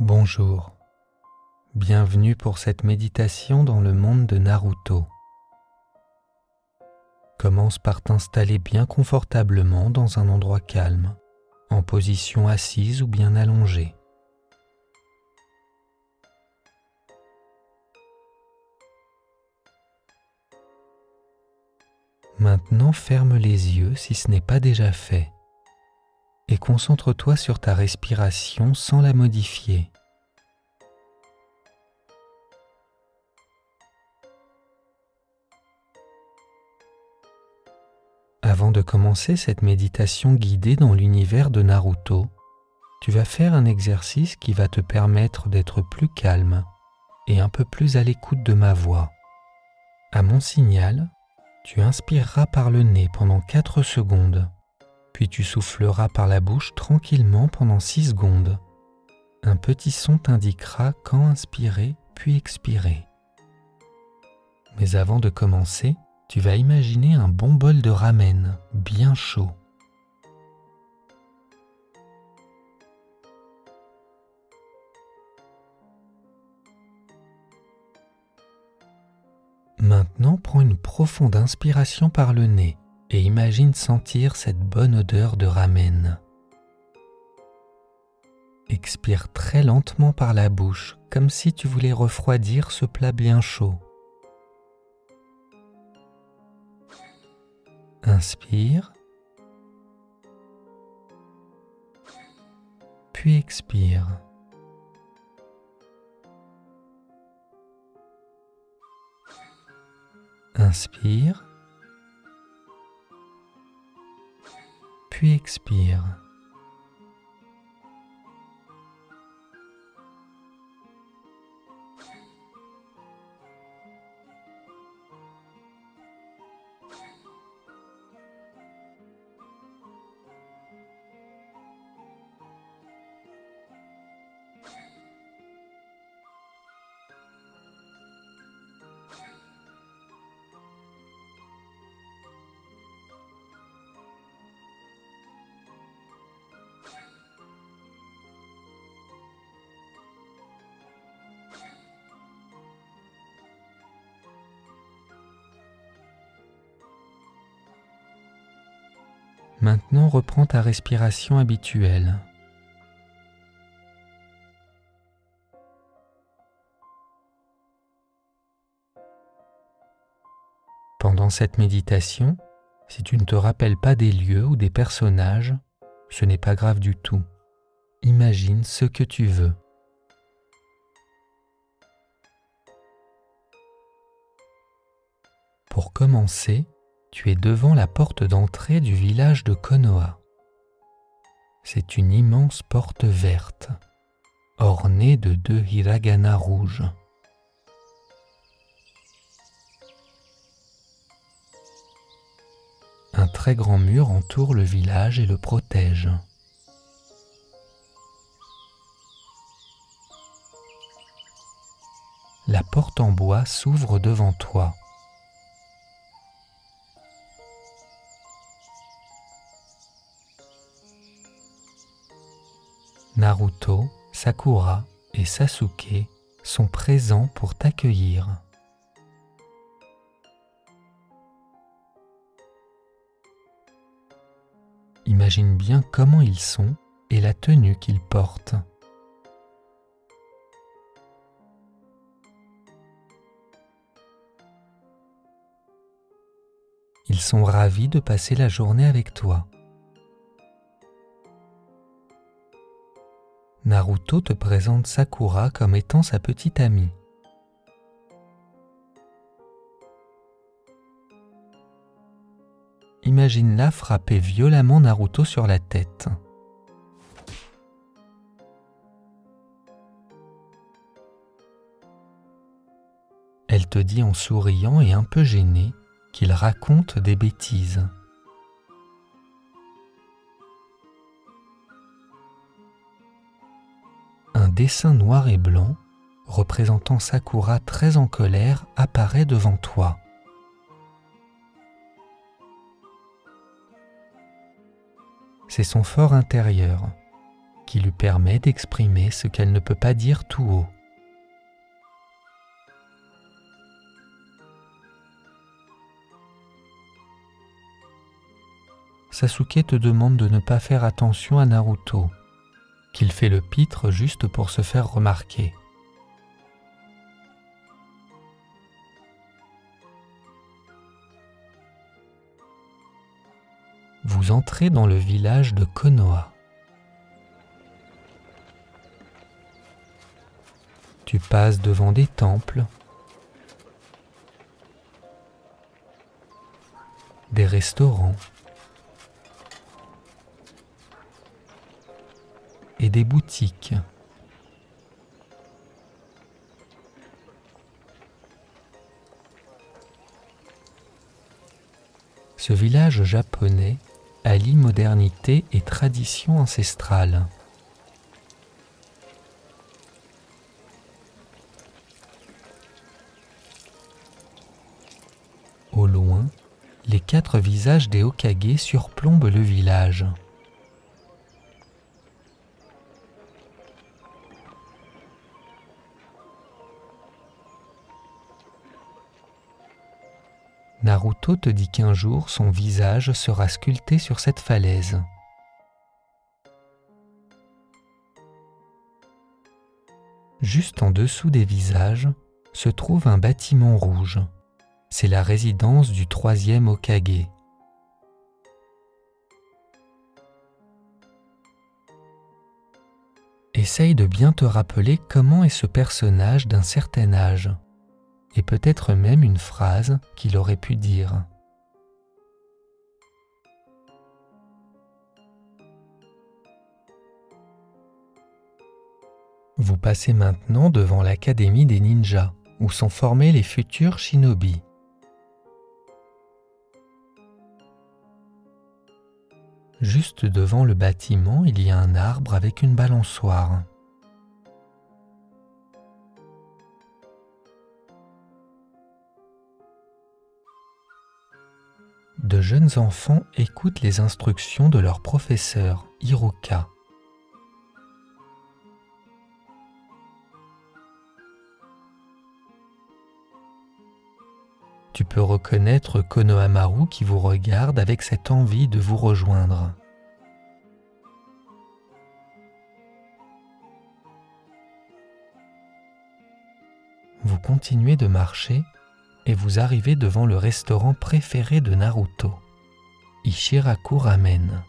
Bonjour, bienvenue pour cette méditation dans le monde de Naruto. Commence par t'installer bien confortablement dans un endroit calme, en position assise ou bien allongée. Maintenant ferme les yeux si ce n'est pas déjà fait et concentre-toi sur ta respiration sans la modifier. Avant de commencer cette méditation guidée dans l'univers de Naruto, tu vas faire un exercice qui va te permettre d'être plus calme et un peu plus à l'écoute de ma voix. À mon signal, tu inspireras par le nez pendant 4 secondes puis tu souffleras par la bouche tranquillement pendant 6 secondes. Un petit son t'indiquera quand inspirer puis expirer. Mais avant de commencer, tu vas imaginer un bon bol de ramen bien chaud. Maintenant, prends une profonde inspiration par le nez et imagine sentir cette bonne odeur de ramen. Expire très lentement par la bouche, comme si tu voulais refroidir ce plat bien chaud. Inspire, puis expire. Inspire, puis expire. Maintenant reprends ta respiration habituelle. Pendant cette méditation, si tu ne te rappelles pas des lieux ou des personnages, ce n'est pas grave du tout. Imagine ce que tu veux. Pour commencer, tu es devant la porte d'entrée du village de Konoha. C'est une immense porte verte, ornée de deux hiragana rouges. Un très grand mur entoure le village et le protège. La porte en bois s'ouvre devant toi. Naruto, Sakura et Sasuke sont présents pour t'accueillir. Imagine bien comment ils sont et la tenue qu'ils portent. Ils sont ravis de passer la journée avec toi. Naruto te présente Sakura comme étant sa petite amie. Imagine-la frapper violemment Naruto sur la tête. Elle te dit en souriant et un peu gênée qu'il raconte des bêtises. Dessin noir et blanc représentant Sakura très en colère apparaît devant toi. C'est son fort intérieur qui lui permet d'exprimer ce qu'elle ne peut pas dire tout haut. Sasuke te demande de ne pas faire attention à Naruto, qu'il fait le pitre juste pour se faire remarquer. Vous entrez dans le village de Konoha. Tu passes devant des temples, des restaurants, et des boutiques. Ce village japonais allie modernité et tradition ancestrale. Au loin, les quatre visages des Hokage surplombent le village. Naruto te dit qu'un jour son visage sera sculpté sur cette falaise. Juste en dessous des visages se trouve un bâtiment rouge. C'est la résidence du troisième Okage. Essaye de bien te rappeler comment est ce personnage d'un certain âge et peut-être même une phrase qu'il aurait pu dire. Vous passez maintenant devant l'Académie des ninjas, où sont formés les futurs shinobi. Juste devant le bâtiment, il y a un arbre avec une balançoire. De jeunes enfants écoutent les instructions de leur professeur, Hiroka. Tu peux reconnaître Konohamaru qui vous regarde avec cette envie de vous rejoindre. Vous continuez de marcher et vous arrivez devant le restaurant préféré de Naruto, Ishiraku Ramen.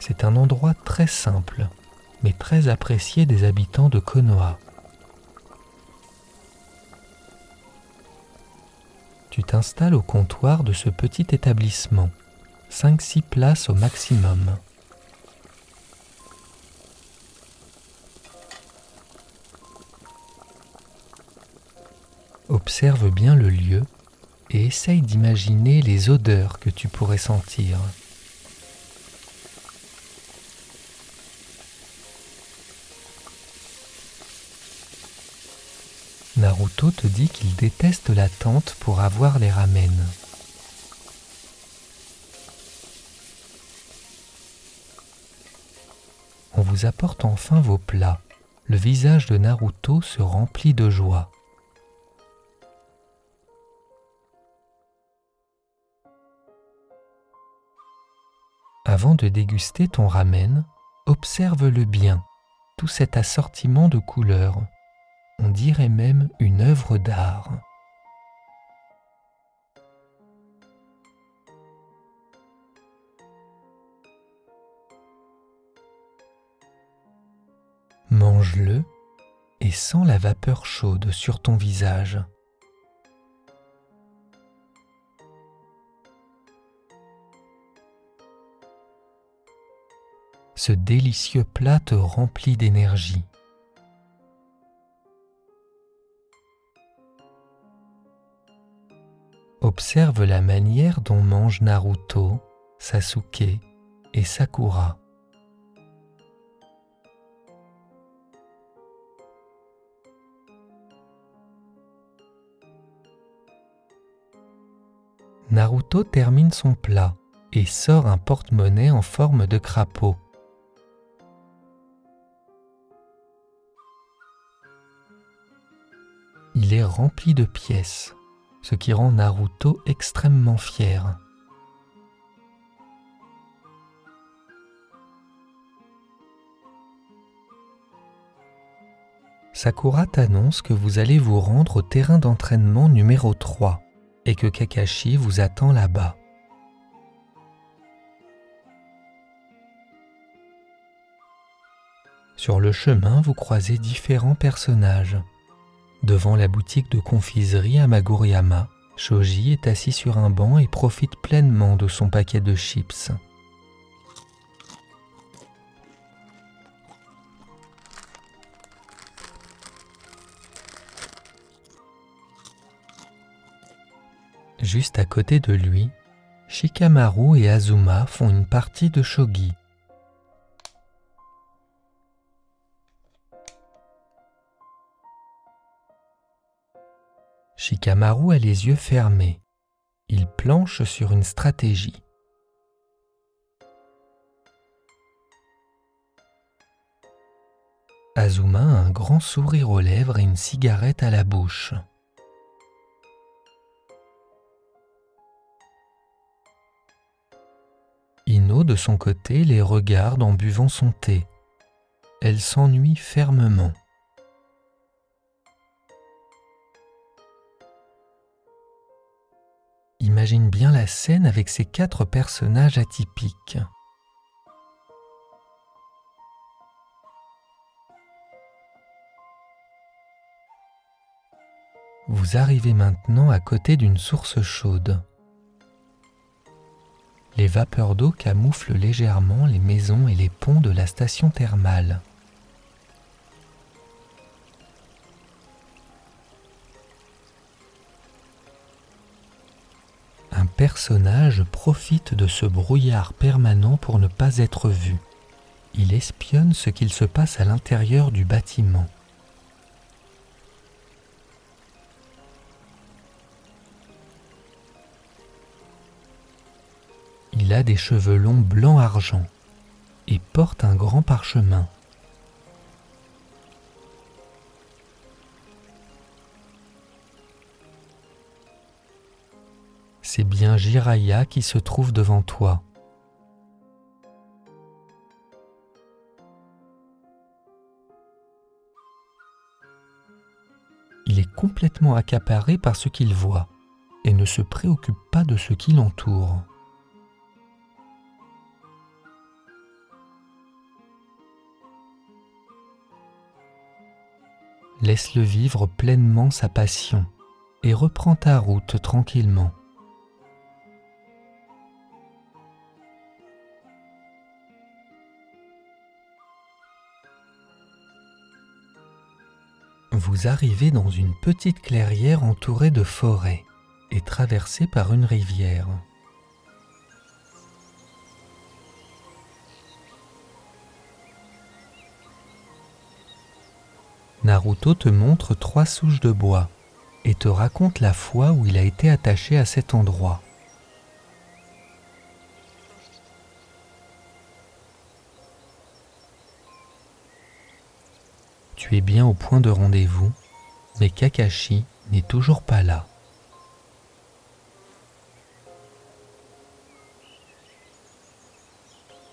C'est un endroit très simple, mais très apprécié des habitants de Konoha. Tu t'installes au comptoir de ce petit établissement, 5-6 places au maximum. Observe bien le lieu et essaye d'imaginer les odeurs que tu pourrais sentir. Naruto te dit qu'il déteste la tente pour avoir les ramen. On vous apporte enfin vos plats. Le visage de Naruto se remplit de joie. Avant de déguster ton ramen, observe-le bien, tout cet assortiment de couleurs. On dirait même une œuvre d'art. Mange-le et sens la vapeur chaude sur ton visage. Ce délicieux plat te remplit d'énergie. Observe la manière dont mangent Naruto, Sasuke et Sakura. Naruto termine son plat et sort un porte-monnaie en forme de crapaud. Il est rempli de pièces, ce qui rend Naruto extrêmement fier. Sakura t'annonce que vous allez vous rendre au terrain d'entraînement numéro 3 et que Kakashi vous attend là-bas. Sur le chemin, vous croisez différents personnages. Devant la boutique de confiserie à Maguriyama, Shoji est assis sur un banc et profite pleinement de son paquet de chips. Juste à côté de lui, Shikamaru et Azuma font une partie de shogi. Shikamaru a les yeux fermés. Il planche sur une stratégie. Azuma a un grand sourire aux lèvres et une cigarette à la bouche. Ino, de son côté, les regarde en buvant son thé. Elle s'ennuie fermement. Imagine bien la scène avec ces quatre personnages atypiques. Vous arrivez maintenant à côté d'une source chaude les vapeurs d'eau camouflent légèrement les maisons et les ponts de la station thermale. Personnage profite de ce brouillard permanent pour ne pas être vu. Il espionne ce qu'il se passe à l'intérieur du bâtiment. Il a des cheveux longs blanc argent et porte un grand parchemin. C'est bien Jiraya qui se trouve devant toi. Il est complètement accaparé par ce qu'il voit et ne se préoccupe pas de ce qui l'entoure. laisse-le vivre pleinement sa passion et reprends ta route tranquillement. Vous arrivez dans une petite clairière entourée de forêts et traversée par une rivière. Naruto te montre trois souches de bois et te raconte la fois où il a été attaché à cet endroit. Bien au point de rendez-vous, mais Kakashi n'est toujours pas là.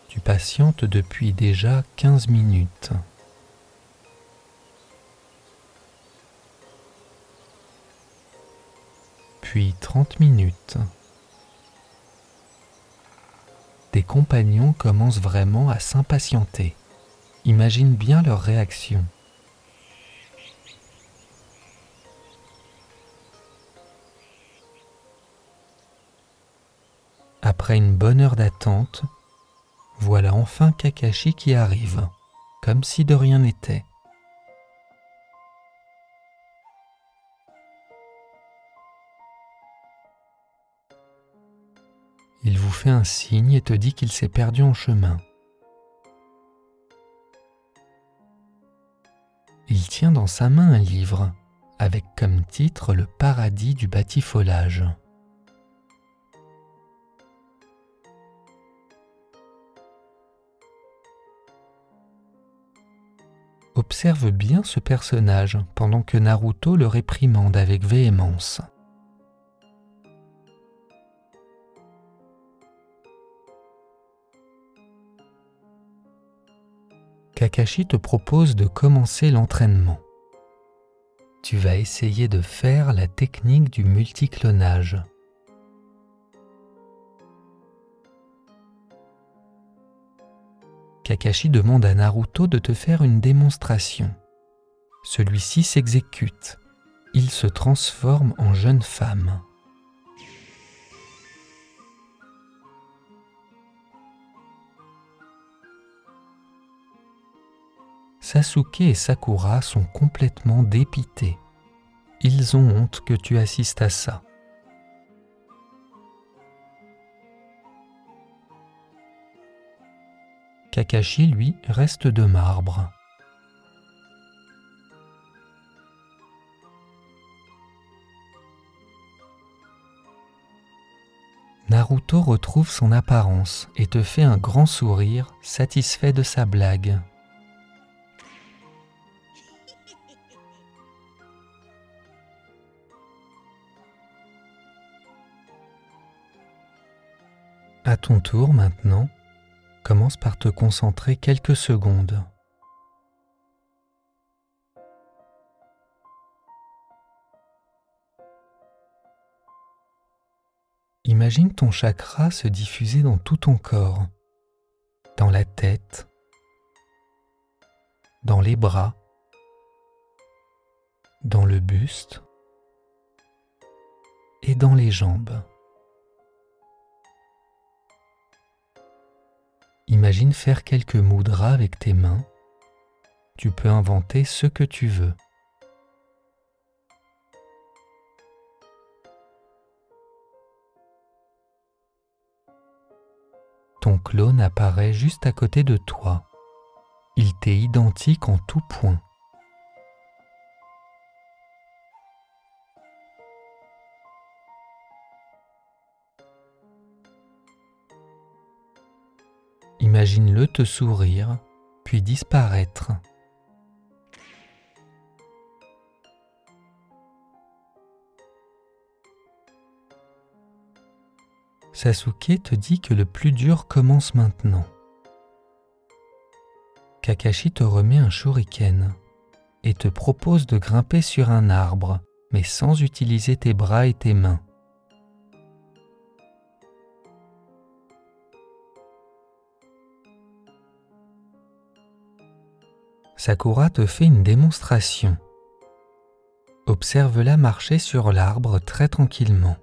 Tu patientes depuis déjà 15 minutes. puis 30 minutes. Tes compagnons commencent vraiment à s'impatienter. Imagine bien leur réaction. Après une bonne heure d'attente, voilà enfin Kakashi qui arrive, comme si de rien n'était. Il vous fait un signe et te dit qu'il s'est perdu en chemin. Il tient dans sa main un livre avec comme titre Le paradis du batifolage. Observe bien ce personnage pendant que Naruto le réprimande avec véhémence. Kakashi te propose de commencer l'entraînement. Tu vas essayer de faire la technique du multiclonage. Kakashi demande à Naruto de te faire une démonstration. Celui-ci s'exécute. Il se transforme en jeune femme. Sasuke et Sakura sont complètement dépités. Ils ont honte que tu assistes à ça. Kakashi, lui, reste de marbre. Naruto retrouve son apparence et te fait un grand sourire, satisfait de sa blague. À ton tour maintenant, commence par te concentrer quelques secondes. Imagine ton chakra se diffuser dans tout ton corps, dans la tête, dans les bras, dans le buste et dans les jambes. Imagine faire quelques moudras avec tes mains. Tu peux inventer ce que tu veux. Ton clone apparaît juste à côté de toi. Il t'est identique en tout point. Imagine-le te sourire, puis disparaître. Sasuke te dit que le plus dur commence maintenant. Kakashi te remet un shuriken et te propose de grimper sur un arbre, mais sans utiliser tes bras et tes mains. Sakura te fait une démonstration. Observe-la marcher sur l'arbre très tranquillement.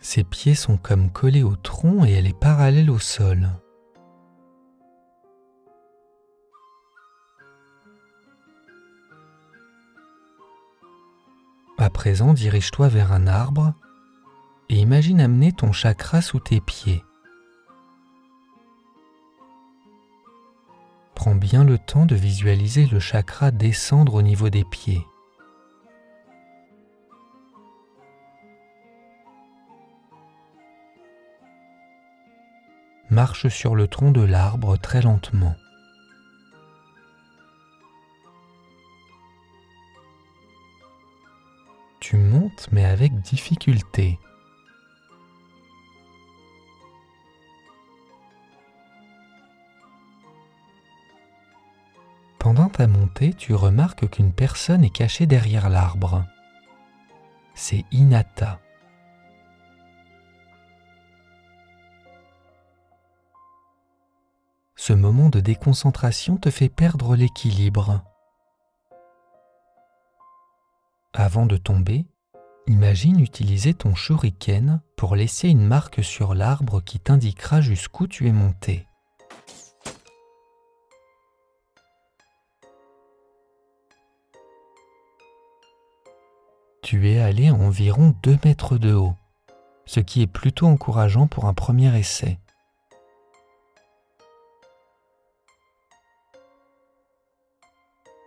Ses pieds sont comme collés au tronc et elle est parallèle au sol. À présent, dirige-toi vers un arbre et imagine amener ton chakra sous tes pieds. Prends bien le temps de visualiser le chakra descendre au niveau des pieds. Marche sur le tronc de l'arbre très lentement. Tu montes mais avec difficulté. Tu remarques qu'une personne est cachée derrière l'arbre. C'est Inata. Ce moment de déconcentration te fait perdre l'équilibre. Avant de tomber, imagine utiliser ton shuriken pour laisser une marque sur l'arbre qui t'indiquera jusqu'où tu es monté. Tu es allé environ 2 mètres de haut, ce qui est plutôt encourageant pour un premier essai.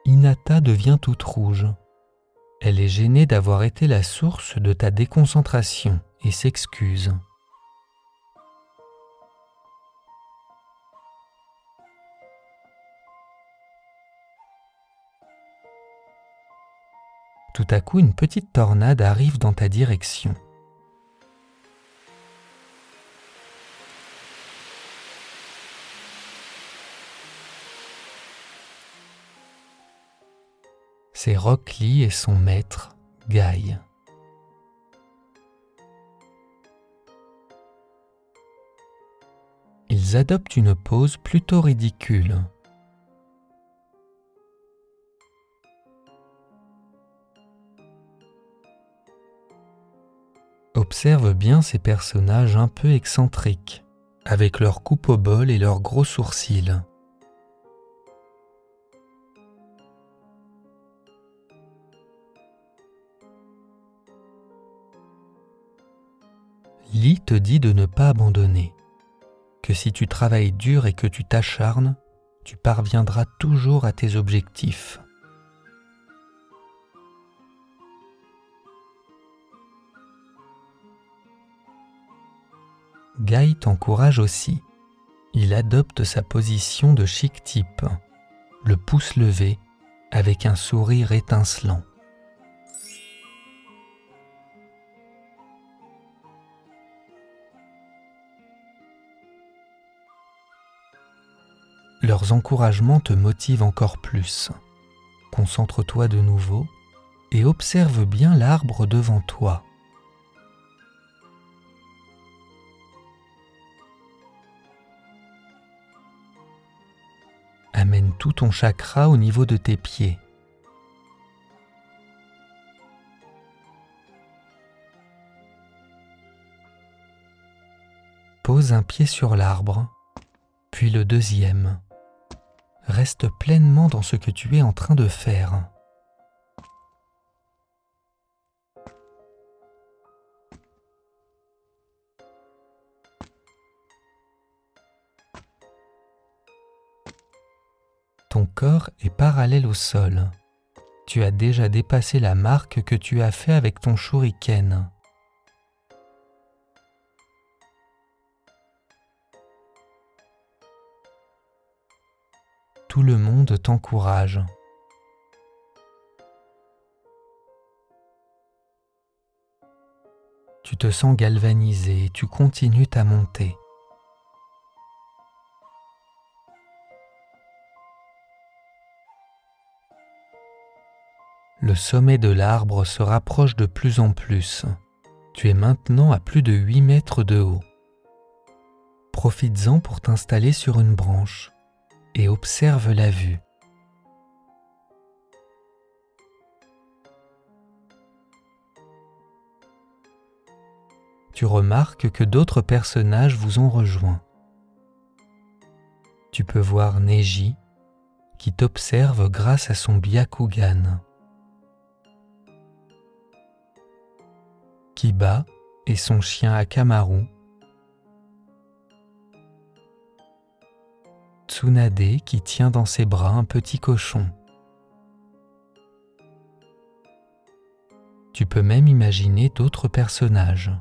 Inata devient toute rouge. Elle est gênée d'avoir été la source de ta déconcentration et s'excuse. Tout à coup, une petite tornade arrive dans ta direction. C'est Rock Lee et son maître, Guy. Ils adoptent une pose plutôt ridicule. Observe bien ces personnages un peu excentriques, avec leur coupe au bol et leurs gros sourcils. Lee te dit de ne pas abandonner, que si tu travailles dur et que tu t'acharnes, tu parviendras toujours à tes objectifs. Guy t'encourage aussi. Il adopte sa position de chic type, le pouce levé, avec un sourire étincelant. Leurs encouragements te motivent encore plus. Concentre-toi de nouveau et observe bien l'arbre devant toi. Tout ton chakra au niveau de tes pieds. Pose un pied sur l'arbre, puis le deuxième reste pleinement dans ce que tu es en train de faire. Corps est parallèle au sol. Tu as déjà dépassé la marque que tu as fait avec ton shuriken. tout le monde t'encourage. Tu te sens galvanisé et tu continues ta montée. Le sommet de l'arbre se rapproche de plus en plus. Tu es maintenant à plus de 8 mètres de haut. Profites-en pour t'installer sur une branche et observe la vue. Tu remarques que d'autres personnages vous ont rejoint. Tu peux voir Neji qui t'observe grâce à son Byakugan. Kiba et son chien Akamaru Tsunade qui tient dans ses bras un petit cochon. Tu peux même imaginer d'autres personnages.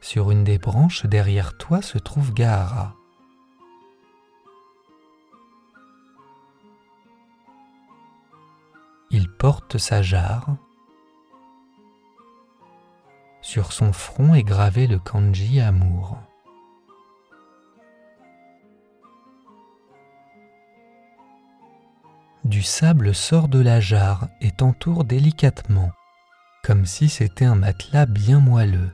Sur une des branches derrière toi se trouve Gaara. Porte sa jarre sur son front est gravé le kanji amour. Du sable sort de la jarre et t'entoure délicatement, comme si c'était un matelas bien moelleux.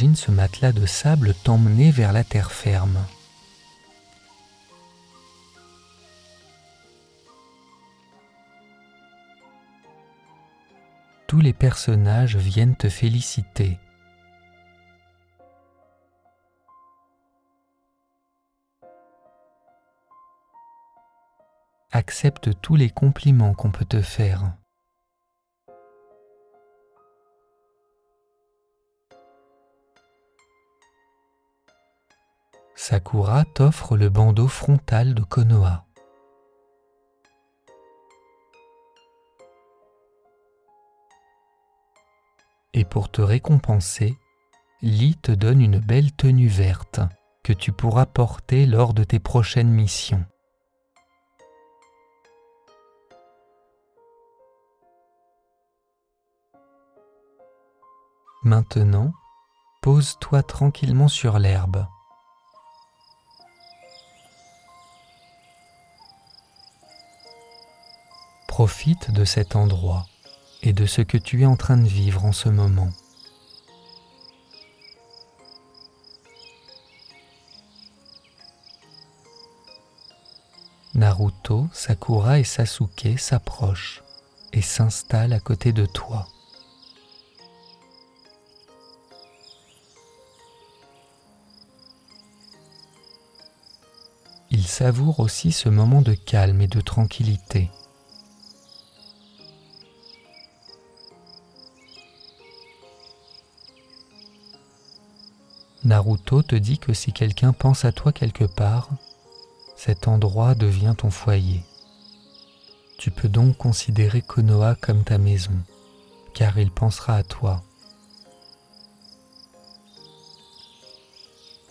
Imagine ce matelas de sable t'emmener vers la terre ferme. tous les personnages viennent te féliciter. Accepte tous les compliments qu'on peut te faire. Sakura t'offre le bandeau frontal de Konoha. Et pour te récompenser, Lee te donne une belle tenue verte que tu pourras porter lors de tes prochaines missions. Maintenant, pose-toi tranquillement sur l'herbe Profite de cet endroit et de ce que tu es en train de vivre en ce moment. Naruto, Sakura et Sasuke s'approchent et s'installent à côté de toi. Ils savourent aussi ce moment de calme et de tranquillité. Naruto te dit que si quelqu'un pense à toi quelque part, cet endroit devient ton foyer. Tu peux donc considérer Konoha comme ta maison, car il pensera à toi.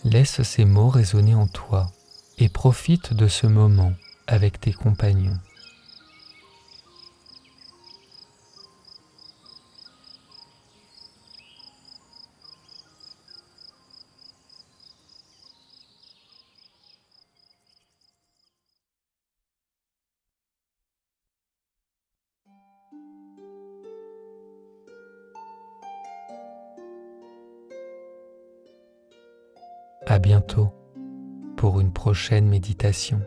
Laisse ces mots résonner en toi et profite de ce moment avec tes compagnons. Prochaine méditation.